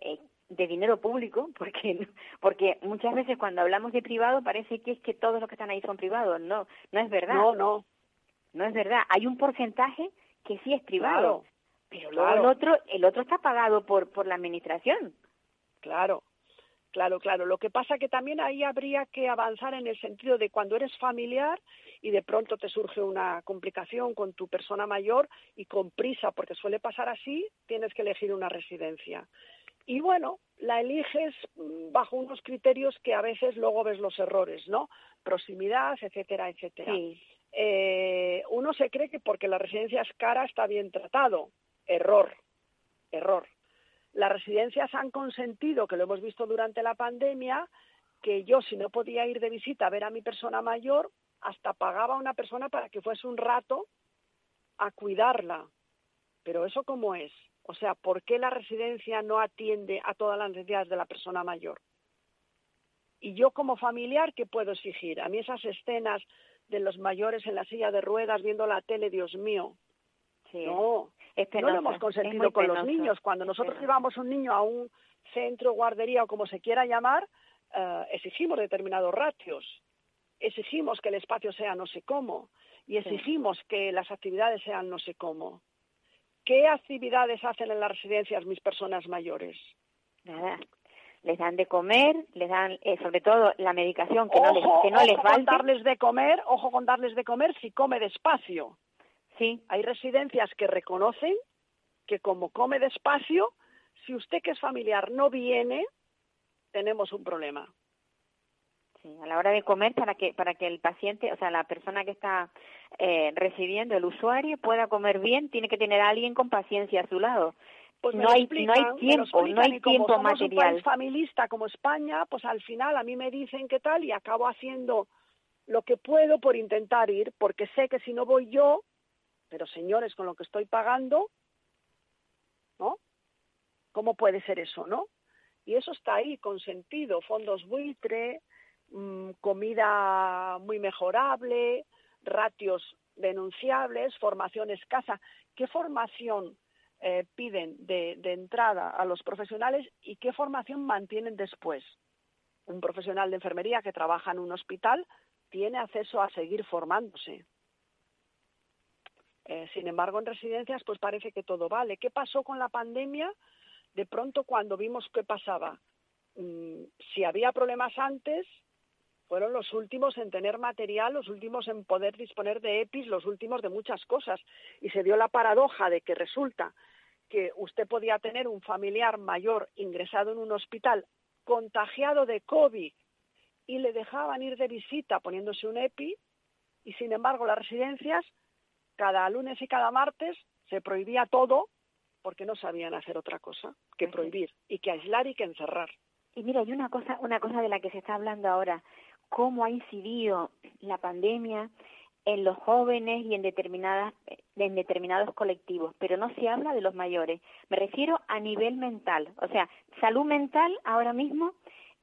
eh, de dinero público, porque, porque muchas veces cuando hablamos de privado parece que es que todos los que están ahí son privados. No, no es verdad. No, no. No es verdad. Hay un porcentaje que sí es privado. Claro, pero luego claro. el otro, el otro está pagado por, por la administración. Claro, Claro, claro. Lo que pasa que también ahí habría que avanzar en el sentido de cuando eres familiar y de pronto te surge una complicación con tu persona mayor y con prisa, porque suele pasar así, tienes que elegir una residencia. Y bueno, la eliges bajo unos criterios que a veces luego ves los errores, ¿no? Proximidad, etcétera, etcétera. Sí. Eh, uno se cree que porque la residencia es cara está bien tratado. Error, error las residencias han consentido, que lo hemos visto durante la pandemia, que yo si no podía ir de visita a ver a mi persona mayor, hasta pagaba a una persona para que fuese un rato a cuidarla. Pero eso cómo es? O sea, ¿por qué la residencia no atiende a todas las necesidades de la persona mayor? Y yo como familiar, ¿qué puedo exigir? A mí esas escenas de los mayores en la silla de ruedas viendo la tele, Dios mío. Sí. No, no lo hemos consentido con los niños. Cuando nosotros llevamos un niño a un centro, guardería o como se quiera llamar, uh, exigimos determinados ratios, exigimos que el espacio sea no sé cómo y exigimos sí. que las actividades sean no sé cómo. ¿Qué actividades hacen en las residencias mis personas mayores? Nada. Les dan de comer, les dan eh, sobre todo la medicación que ojo, no les, que no ojo les con darles de comer, ojo con darles de comer si come despacio. Sí. Hay residencias que reconocen que como come despacio, si usted que es familiar no viene, tenemos un problema. Sí, a la hora de comer para que para que el paciente, o sea, la persona que está eh, recibiendo el usuario pueda comer bien, tiene que tener a alguien con paciencia a su lado. Pues no hay no hay tiempo, no hay tiempo como somos material. un país familista como España, pues al final a mí me dicen qué tal y acabo haciendo lo que puedo por intentar ir, porque sé que si no voy yo, pero señores, con lo que estoy pagando, ¿no? ¿Cómo puede ser eso, no? Y eso está ahí, consentido, fondos buitre, mm, comida muy mejorable, ratios denunciables, formación escasa. ¿Qué formación eh, piden de, de entrada a los profesionales y qué formación mantienen después? Un profesional de enfermería que trabaja en un hospital tiene acceso a seguir formándose. Eh, sin embargo, en residencias, pues parece que todo vale. ¿Qué pasó con la pandemia? De pronto, cuando vimos qué pasaba, mm, si había problemas antes, fueron los últimos en tener material, los últimos en poder disponer de EPIs, los últimos de muchas cosas. Y se dio la paradoja de que resulta que usted podía tener un familiar mayor ingresado en un hospital contagiado de COVID y le dejaban ir de visita poniéndose un EPI y sin embargo las residencias cada lunes y cada martes se prohibía todo porque no sabían hacer otra cosa que prohibir y que aislar y que encerrar. Y mira, hay una cosa, una cosa de la que se está hablando ahora, cómo ha incidido la pandemia en los jóvenes y en determinadas en determinados colectivos, pero no se habla de los mayores. Me refiero a nivel mental, o sea, salud mental ahora mismo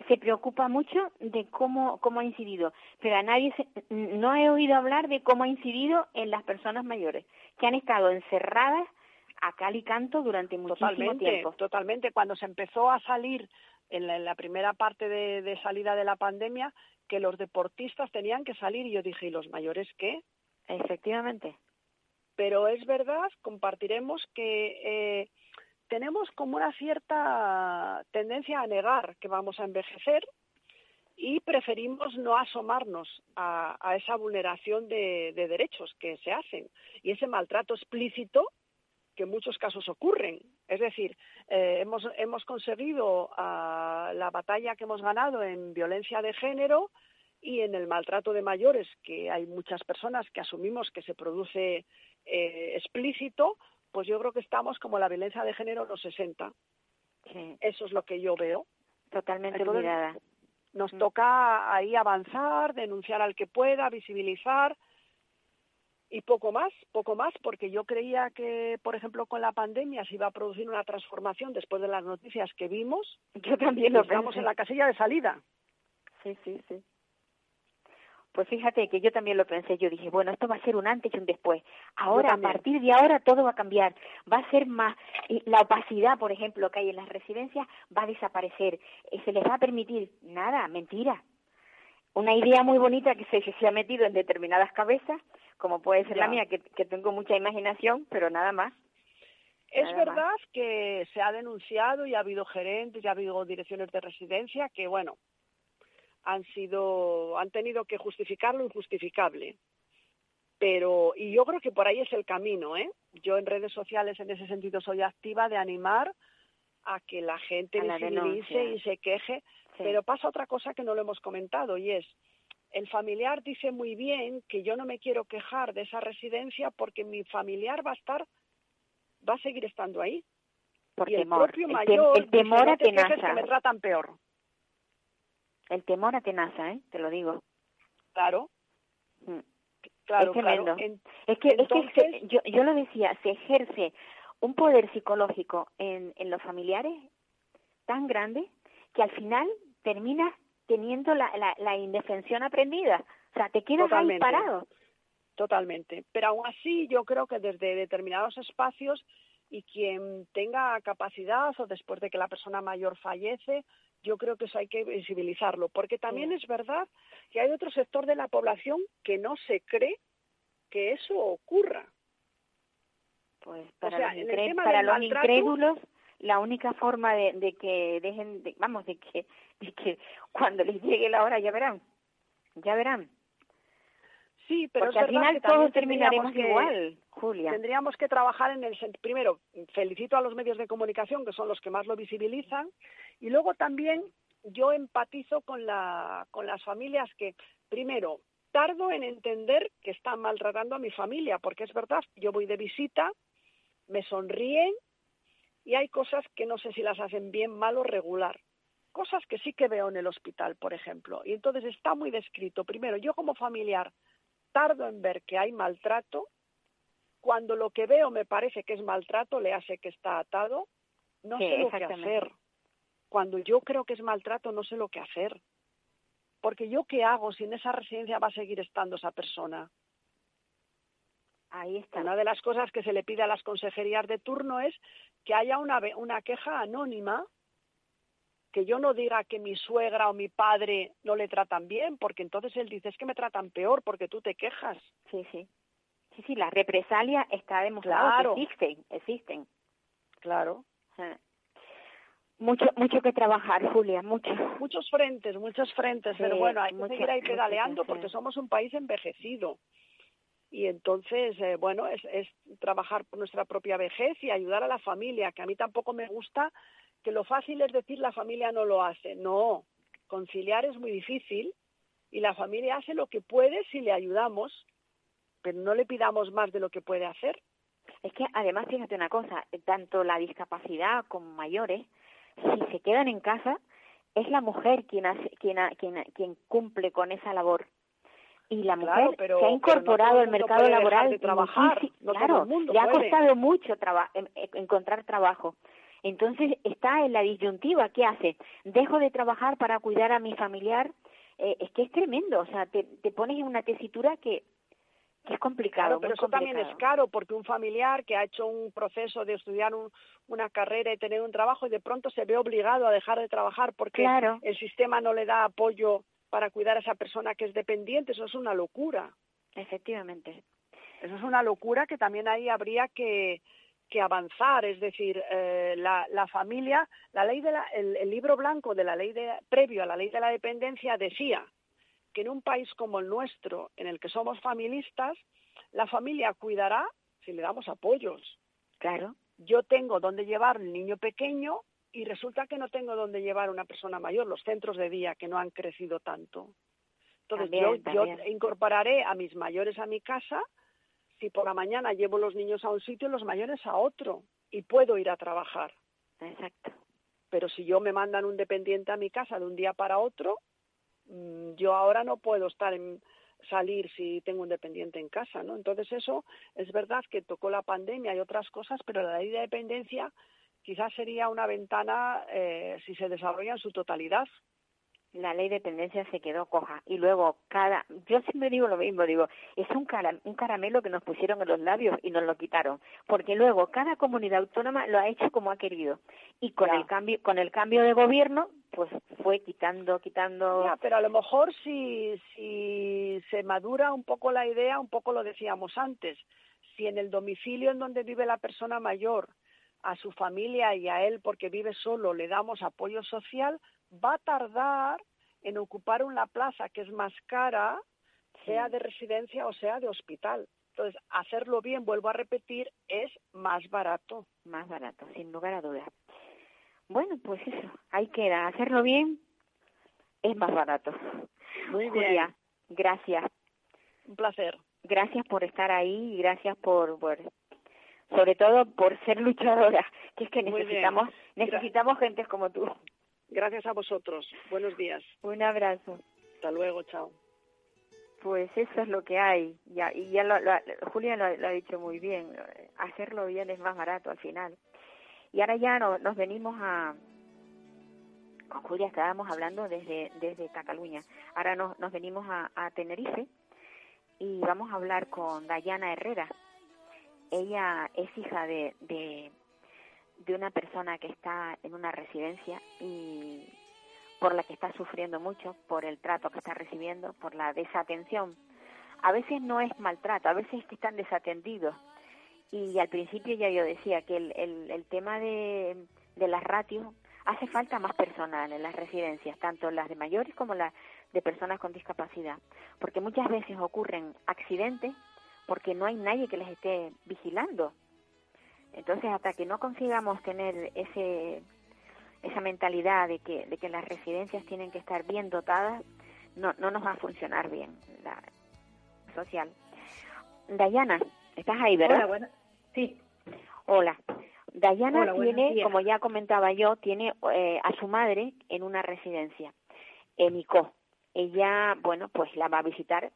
se preocupa mucho de cómo, cómo ha incidido, pero a nadie se, no he oído hablar de cómo ha incidido en las personas mayores, que han estado encerradas a cal y canto durante muchísimo totalmente, tiempo. Totalmente, cuando se empezó a salir en la, en la primera parte de, de, salida de la pandemia, que los deportistas tenían que salir y yo dije, ¿y los mayores qué? Efectivamente. Pero es verdad, compartiremos que eh, tenemos como una cierta tendencia a negar que vamos a envejecer y preferimos no asomarnos a, esa vulneración de, de, derechos que se hacen y ese maltrato explícito que en muchos casos ocurren. Es decir, eh, hemos, hemos conseguido uh, la batalla que hemos ganado en violencia de género y en el maltrato de mayores, que hay muchas personas que asumimos que se produce eh, explícito, pues yo creo que estamos como la violencia de género en los 60. Sí. Eso es lo que yo veo. Totalmente Entonces, olvidada. Nos mm. toca ahí avanzar, denunciar al que pueda, visibilizar y poco más, poco más, porque yo creía que, por ejemplo, con la pandemia se iba a producir una transformación después de las noticias que vimos. Yo también lo estamos en la casilla de salida. Sí, sí, sí. Pues fíjate que yo también lo pensé, yo dije, bueno, esto va a ser un antes y un después. Ahora, a partir de ahora, todo va a cambiar. Va a ser más, la opacidad, por ejemplo, que hay en las residencias, va a desaparecer. Se les va a permitir, nada, mentira. Una idea muy bonita que se, se ha metido en determinadas cabezas, como puede ser ya. la mía, que, que, tengo mucha imaginación, pero nada más. Es nada verdad más. que se ha denunciado y ha habido gerentes y ha habido direcciones de residencia que, bueno, han sido, han tenido que justificar lo injustificable. Pero, y yo creo que por ahí es el camino, ¿eh? Yo en redes sociales en ese sentido soy activa de animar a que la gente la visibilice y se queje, sí. pero pasa otra cosa que no lo hemos comentado y es, el familiar dice muy bien que yo no me quiero quejar de esa residencia porque mi familiar va a estar, va a seguir estando ahí. Por y temor. el propio mayor el, el temor dice, no te atenaza. que me tratan peor. El temor atenaza, ¿eh? Te lo digo. Claro. Mm. Claro, es tremendo. claro. En, es que, entonces... es que se, yo, yo lo decía, se ejerce un poder psicológico en, en los familiares tan grande que al final terminas teniendo la, la, la indefensión aprendida. O sea, te quedas Totalmente. ahí parado. Totalmente. Pero aún así, yo creo que desde determinados espacios y quien tenga capacidad o después de que la persona mayor fallece, yo creo que eso hay que visibilizarlo, porque también es verdad que hay otro sector de la población que no se cree que eso ocurra. Pues para o sea, los, incre para los maltrato, incrédulos la única forma de, de que dejen, de, vamos, de que, de que cuando les llegue la hora ya verán, ya verán. Sí, pero Porque es al final todos terminaremos que, igual, Julia. Tendríamos que trabajar en el primero, felicito a los medios de comunicación que son los que más lo visibilizan y luego también yo empatizo con la con las familias que primero tardo en entender que están maltratando a mi familia, porque es verdad, yo voy de visita, me sonríen y hay cosas que no sé si las hacen bien, mal o regular. cosas que sí que veo en el hospital, por ejemplo. Y entonces está muy descrito. Primero, yo como familiar tardo en ver que hay maltrato. Cuando lo que veo me parece que es maltrato, le hace que está atado, no Sí, sé lo que hacer. Cuando yo creo que es maltrato, no sé lo que hacer. Porque yo qué hago si en esa residencia va a seguir estando esa persona. Ahí está. Una de las cosas que se le pide a las consejerías de turno es que haya una, una queja anónima, que yo no diga que mi suegra o mi padre no le tratan bien, porque entonces él dice es que me tratan peor porque tú te quejas. Sí, sí. Sí, sí, la represalia está demostrado Claro. que existen, existen. Claro. Ajá. Mucho, mucho que trabajar, Julia, mucho. Muchos frentes, muchos frentes, Sí, pero bueno, hay que mucho- seguir ahí pedaleando porque somos un país envejecido. Y entonces, eh, bueno, es, es trabajar por nuestra propia vejez y ayudar a la familia, que a mí tampoco me gusta que lo fácil es decir la familia no lo hace. No, conciliar es muy difícil y la familia hace lo que puede si le ayudamos, pero no le pidamos más de lo que puede hacer. Es que además, fíjate una cosa, tanto la discapacidad como mayores, si se quedan en casa, es la mujer quien hace, quien, quien, quien cumple con esa labor. Y la mujer Claro, pero- se ha no incorporado al mercado laboral de trabajar, no claro, le ha puede. costado mucho traba- encontrar trabajo. Entonces está en la disyuntiva, ¿qué hace? ¿Dejo de trabajar para cuidar a mi familiar? Eh, es que es tremendo, o sea, te, te pones en una tesitura que, que es complicado. Claro, pero eso también es caro porque un familiar que ha hecho un proceso de estudiar un- una carrera y tener un trabajo y de pronto se ve obligado a dejar de trabajar porque Claro. el sistema no le da apoyo para cuidar a esa persona que es dependiente, eso es una locura. Efectivamente. Eso es una locura que también ahí habría que, que avanzar, es decir, eh, la, la familia, la ley de la, el, el libro blanco de la ley de, previo a la ley de la dependencia decía que en un país como el nuestro, en el que somos familistas, la familia cuidará si le damos apoyos. Claro. Yo tengo dónde llevar el niño pequeño y resulta que no tengo dónde llevar una persona mayor, los centros de día que no han crecido tanto. Entonces También, yo, yo incorporaré a mis mayores a mi casa si por la mañana llevo los niños a un sitio y los mayores a otro y puedo ir a trabajar. Exacto. Pero si yo me mandan un dependiente a mi casa de un día para otro, mm, yo ahora no puedo estar en salir si tengo un dependiente en casa, ¿no? Entonces eso es verdad que tocó la pandemia y otras cosas, pero la ley de dependencia quizás sería una ventana eh, si se desarrolla en su totalidad. La ley de dependencia se quedó coja. Y luego, cada. Yo siempre digo lo mismo, digo, es un, cara- un caramelo que nos pusieron en los labios y nos lo quitaron. Porque luego, cada comunidad autónoma lo ha hecho como ha querido. Y con, Ya. el, cambio, con el cambio de gobierno, pues fue quitando, quitando. Ya, pero a lo mejor si, si se madura un poco la idea, un poco lo decíamos antes, si en el domicilio en donde vive la persona mayor, a su familia y a él porque vive solo le damos apoyo social, va a tardar en ocupar una plaza que es más cara, sea de residencia o sea de hospital. Entonces, hacerlo bien, vuelvo a repetir, es más barato. Más barato, sin lugar a dudas. Bueno, pues eso, ahí queda. Hacerlo bien es más barato. Muy Julia, gracias. Un placer. Gracias por estar ahí y gracias por, por sobre todo por ser luchadora, que es que bien. necesitamos necesitamos gente como tú. Gracias a vosotros. Buenos días. Un abrazo. Hasta luego. Chao. Pues eso es lo que hay. Ya, y ya lo, lo- Julia lo, lo ha dicho muy bien. Hacerlo bien es más barato al final. Y ahora ya no- nos venimos a... Con Julia estábamos hablando desde, desde Cataluña. Ahora nos, nos venimos a, a Tenerife y vamos a hablar con Dayana Herrera. Ella es hija de, de, de una persona que está en una residencia y por la que está sufriendo mucho, por el trato que está recibiendo, por la desatención. A veces no es maltrato, a veces es que están desatendidos. Y al principio ya yo decía que el, el, el tema de, de las ratios hace falta más personal en las residencias, tanto las de mayores como las de personas con discapacidad, porque muchas veces ocurren accidentes porque no hay nadie que les esté vigilando. Entonces, hasta que no consigamos tener ese esa mentalidad de que, de que las residencias tienen que estar bien dotadas, no, no nos va a funcionar bien la social. Dayana, estás ahí, ¿verdad? Hola, bueno, sí. Hola. Dayana Hola, tiene, como ya comentaba yo, tiene eh, a su madre en una residencia, en ICO. Ella, bueno, pues la va a visitar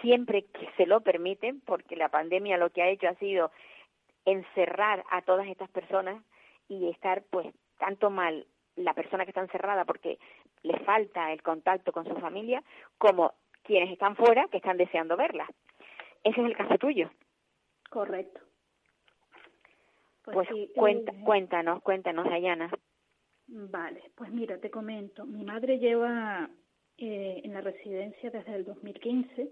siempre que se lo permiten, porque la pandemia lo que ha hecho ha sido encerrar a todas estas personas y estar, pues, tanto mal la persona que está encerrada porque le falta el contacto con su familia, como quienes están fuera que están deseando verla. Ese es el caso tuyo. Correcto. Pues, sí, cuenta- eh, cuéntanos, cuéntanos, Dayana. Vale, pues mira, te comento. Mi madre lleva eh, en la residencia desde el 2015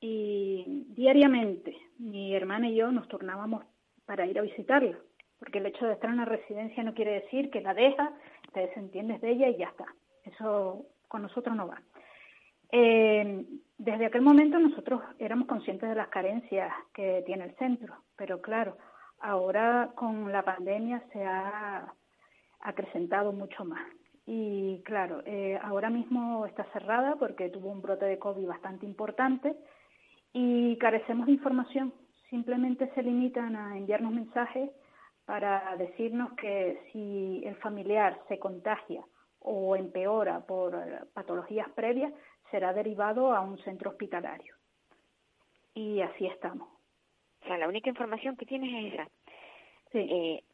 y diariamente mi hermana y yo nos turnábamos para ir a visitarla, porque el hecho de estar en la residencia no quiere decir que la deja, te desentiendes de ella y ya está. Eso con nosotros no va. Eh, desde aquel momento nosotros éramos conscientes de las carencias que tiene el centro, pero claro, ahora con la pandemia se ha acrecentado mucho más. Y claro, eh, ahora mismo está cerrada porque tuvo un brote de COVID bastante importante y carecemos de información. Simplemente se limitan a enviarnos mensajes para decirnos que si el familiar se contagia o empeora por patologías previas, será derivado a un centro hospitalario. Y así estamos. O sea, la única información que tienes es esa. Sí. Eh,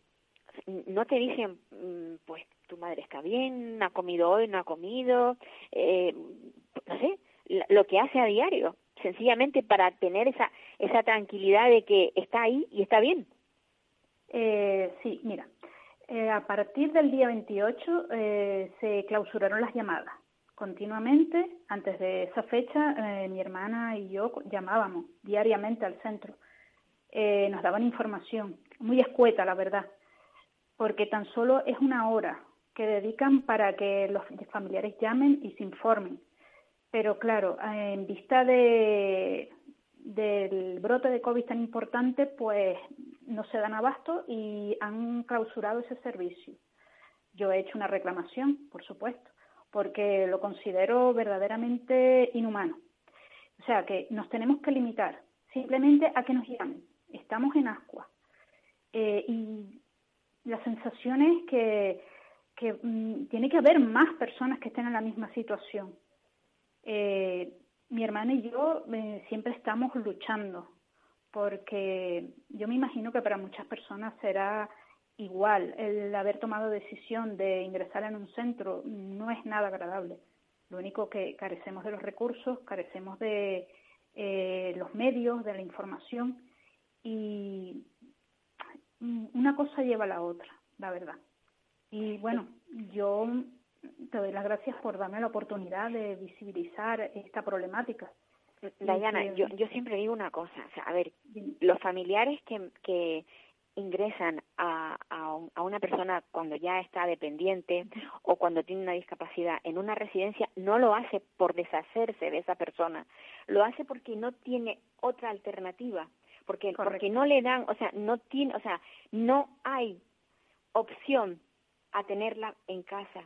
no te dicen, mm, pues tu madre está bien, ha comido hoy, no ha comido, eh, no sé, lo que hace a diario, sencillamente para tener esa esa tranquilidad de que está ahí y está bien. Eh, sí, mira, eh, a partir del día 28 eh, se clausuraron las llamadas continuamente. Antes de esa fecha, eh, mi hermana y yo llamábamos diariamente al centro. Eh, nos daban información, muy escueta, la verdad, porque tan solo es una hora que dedican para que los familiares llamen y se informen. Pero claro, eh, en vista de, del brote de COVID tan importante, pues no se dan abasto y han clausurado ese servicio. Yo he hecho una reclamación, por supuesto, porque lo considero verdaderamente inhumano. O sea que nos tenemos que limitar simplemente a que nos llamen. Estamos en ascua. Eh, y la sensación es que, mm, tiene que haber más personas que estén en la misma situación. Eh, mi hermana y yo eh, siempre estamos luchando porque yo me imagino que para muchas personas será igual el haber tomado decisión de ingresar en un centro no es nada agradable. Lo único que carecemos de los recursos, carecemos de eh, los medios, de la información y una cosa lleva a la otra, la verdad. Y bueno, yo te doy las gracias por darme la oportunidad de visibilizar esta problemática. Dayana, Y que- yo, yo siempre digo una cosa, o sea, a ver, los familiares que, que ingresan a, a, un- a una persona cuando ya está dependiente o cuando tiene una discapacidad en una residencia no lo hace por deshacerse de esa persona, lo hace porque no tiene otra alternativa, porque porque no le dan, o sea, no tiene, o sea, no hay opción a tenerla en casa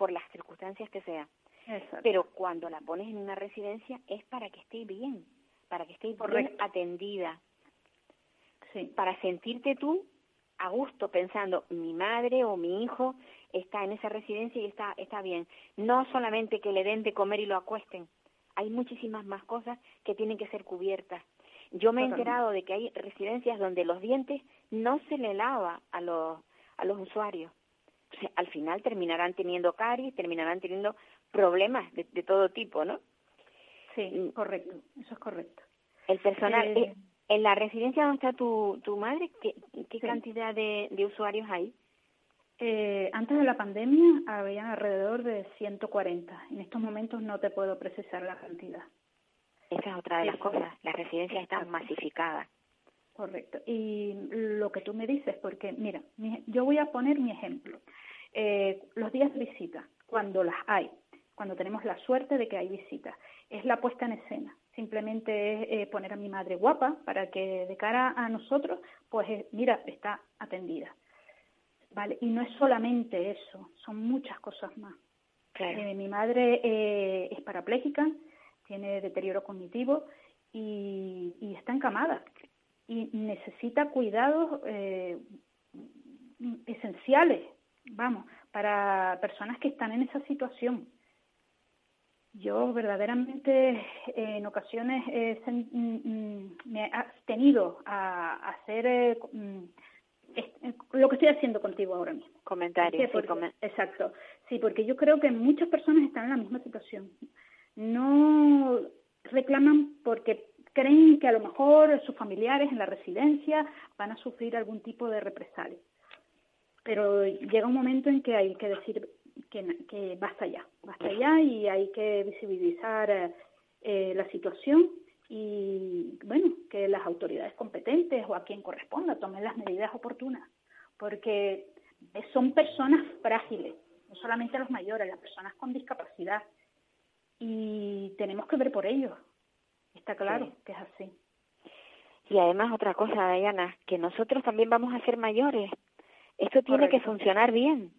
por las circunstancias que sea. Exacto. Pero cuando la pones en una residencia es para que esté bien, para que esté bien atendida, sí. para sentirte tú a gusto pensando mi madre o mi hijo está en esa residencia y está está bien. No solamente que le den de comer y lo acuesten. Hay muchísimas más cosas que tienen que ser cubiertas. Yo me he enterado de que hay residencias donde los dientes no se le lava a los a los usuarios. Al final terminarán teniendo caries, terminarán teniendo problemas de, de todo tipo, ¿no? Sí, Mm. correcto, eso es correcto. El personal, Eh, eh, en la residencia donde está tu, tu madre, ¿qué, qué Sí. cantidad de, de usuarios hay? Eh, antes de la pandemia había alrededor de 140. En estos momentos no te puedo precisar la cantidad. Esa es otra de las cosas. Las residencias están masificadas. Correcto. Y lo que tú me dices, porque mira, mi- yo voy a poner mi ejemplo. Eh, los días de visita, cuando las hay, cuando tenemos la suerte de que hay visitas, es la puesta en escena. Simplemente es eh, poner a mi madre guapa para que de cara a nosotros, pues eh, mira, está atendida. Vale, y no es solamente eso, son muchas cosas más. Claro. Eh, mi madre eh, es parapléjica, tiene deterioro cognitivo y, y está encamada y necesita cuidados eh, esenciales, vamos, para personas que están en esa situación. Yo verdaderamente en ocasiones me he abstenido a, hacer eh, mm, lo que estoy haciendo contigo ahora mismo. Comentarios. exacto. Sí, porque yo creo que muchas personas están en la misma situación. No reclaman porque creen que a lo mejor sus familiares en la residencia van a sufrir algún tipo de represalia. Pero llega un momento en que hay que decir que, basta ya, basta ya y hay que visibilizar eh, la situación y, bueno, que las autoridades competentes o a quien corresponda tomen las medidas oportunas, porque son personas frágiles, no solamente los mayores, las personas con discapacidad, y tenemos que ver por ellos, Está claro que es así. Y además otra cosa, Diana, que nosotros también vamos a ser mayores. Esto tiene que funcionar bien.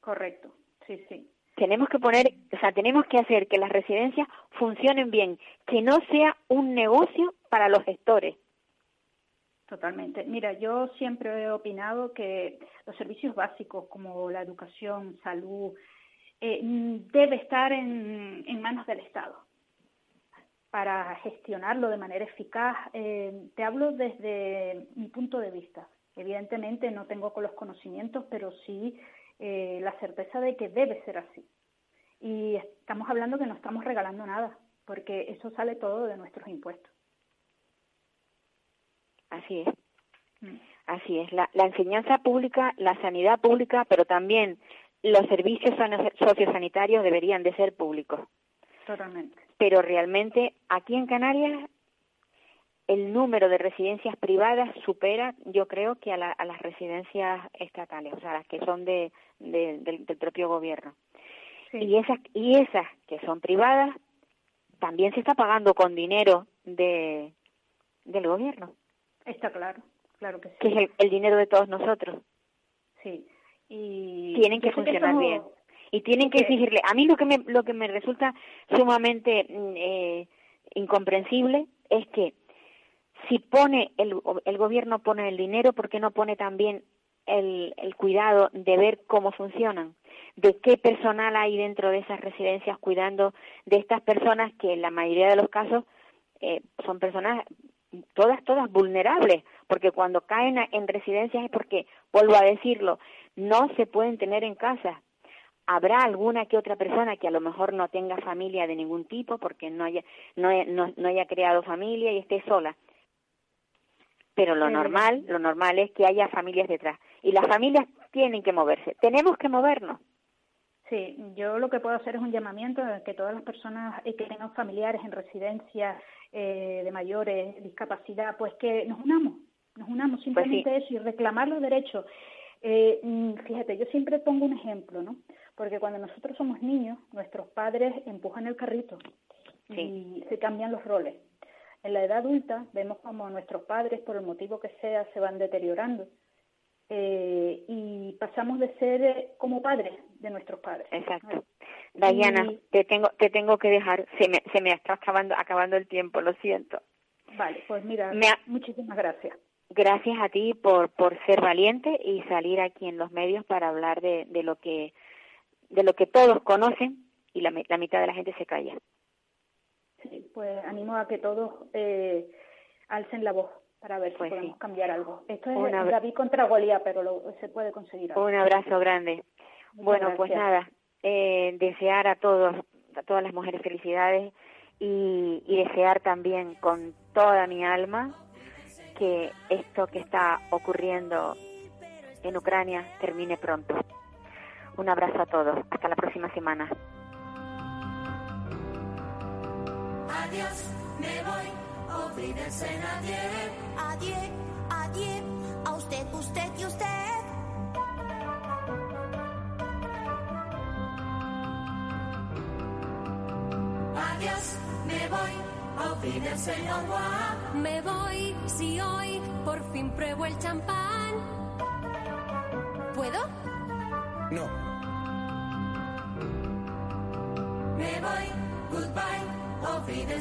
Correcto, sí, sí. Tenemos que poner, o sea, tenemos que hacer que las residencias funcionen bien, que no sea un negocio para los gestores. Totalmente. Mira, yo siempre he opinado que los servicios básicos como la educación, salud, eh, debe estar en, en manos del Estado para gestionarlo de manera eficaz. Eh, te hablo desde mi punto de vista. Evidentemente no tengo con los conocimientos, pero sí eh, la certeza de que debe ser así. Y estamos hablando que no estamos regalando nada, porque eso sale todo de nuestros impuestos. Así es. Mm. Así es. La, la enseñanza pública, la sanidad pública, pero también los servicios sociosanitarios deberían de ser públicos. Totalmente pero realmente aquí en Canarias el número de residencias privadas supera, yo creo, que a, las residencias estatales, o sea, las que son de, del, propio gobierno. Y esas y esas que son privadas también se está pagando con dinero de del gobierno. Está claro, claro que sí. Que es el, dinero de todos nosotros. Sí. Y tienen que funcionar bien y tienen que exigirle. A mí lo que me, lo que me resulta sumamente mm, eh, incomprensible es que si pone el, el gobierno pone el dinero, ¿por qué no pone también el, el cuidado de ver cómo funcionan? de qué personal hay dentro de esas residencias cuidando de estas personas que en la mayoría de los casos eh, son personas todas, todas vulnerables, porque cuando caen en residencias es porque, vuelvo a decirlo, no se pueden tener en casa, habrá alguna que otra persona que a lo mejor no tenga familia de ningún tipo porque no haya no, no, haya creado familia y esté sola. Pero lo normal lo normal es que haya familias detrás. Y las familias tienen que moverse. Tenemos que movernos. Sí yo lo que puedo hacer es un llamamiento a que todas las personas que tengan familiares en residencias eh, de mayores discapacidad pues que nos unamos nos unamos pues simplemente eso y reclamar los derechos. Eh, mm, fíjate, yo siempre pongo un ejemplo, ¿no? Porque cuando nosotros somos niños, nuestros padres empujan el carrito y se cambian los roles. En la edad adulta vemos como nuestros padres, por el motivo que sea, se van deteriorando eh, y pasamos de ser eh, como padres de nuestros padres. Exacto. Diana, te tengo te tengo que dejar, se me, se me está acabando acabando el tiempo, lo siento. Vale, pues mira, muchísimas gracias. Gracias a ti por, por ser valiente y salir aquí en los medios para hablar de, de lo que de lo que todos conocen y la, la mitad de la gente se calla. Sí, pues animo a que todos eh, alcen la voz para ver si pues podemos cambiar algo. Esto es David contra Golía, pero lo, se puede conseguir. Un abrazo grande. bueno, pues nada, eh, desear a todos, a todas las mujeres felicidades y, y desear también con toda mi alma que esto que está ocurriendo en Ucrania termine pronto. Un abrazo a todos. Hasta la próxima semana. Adiós, me voy, olvídense nadie. Adiós, adiós, a usted, usted y usted. Adiós, me voy, olvídense no Me voy, si hoy por fin pruebo el champán.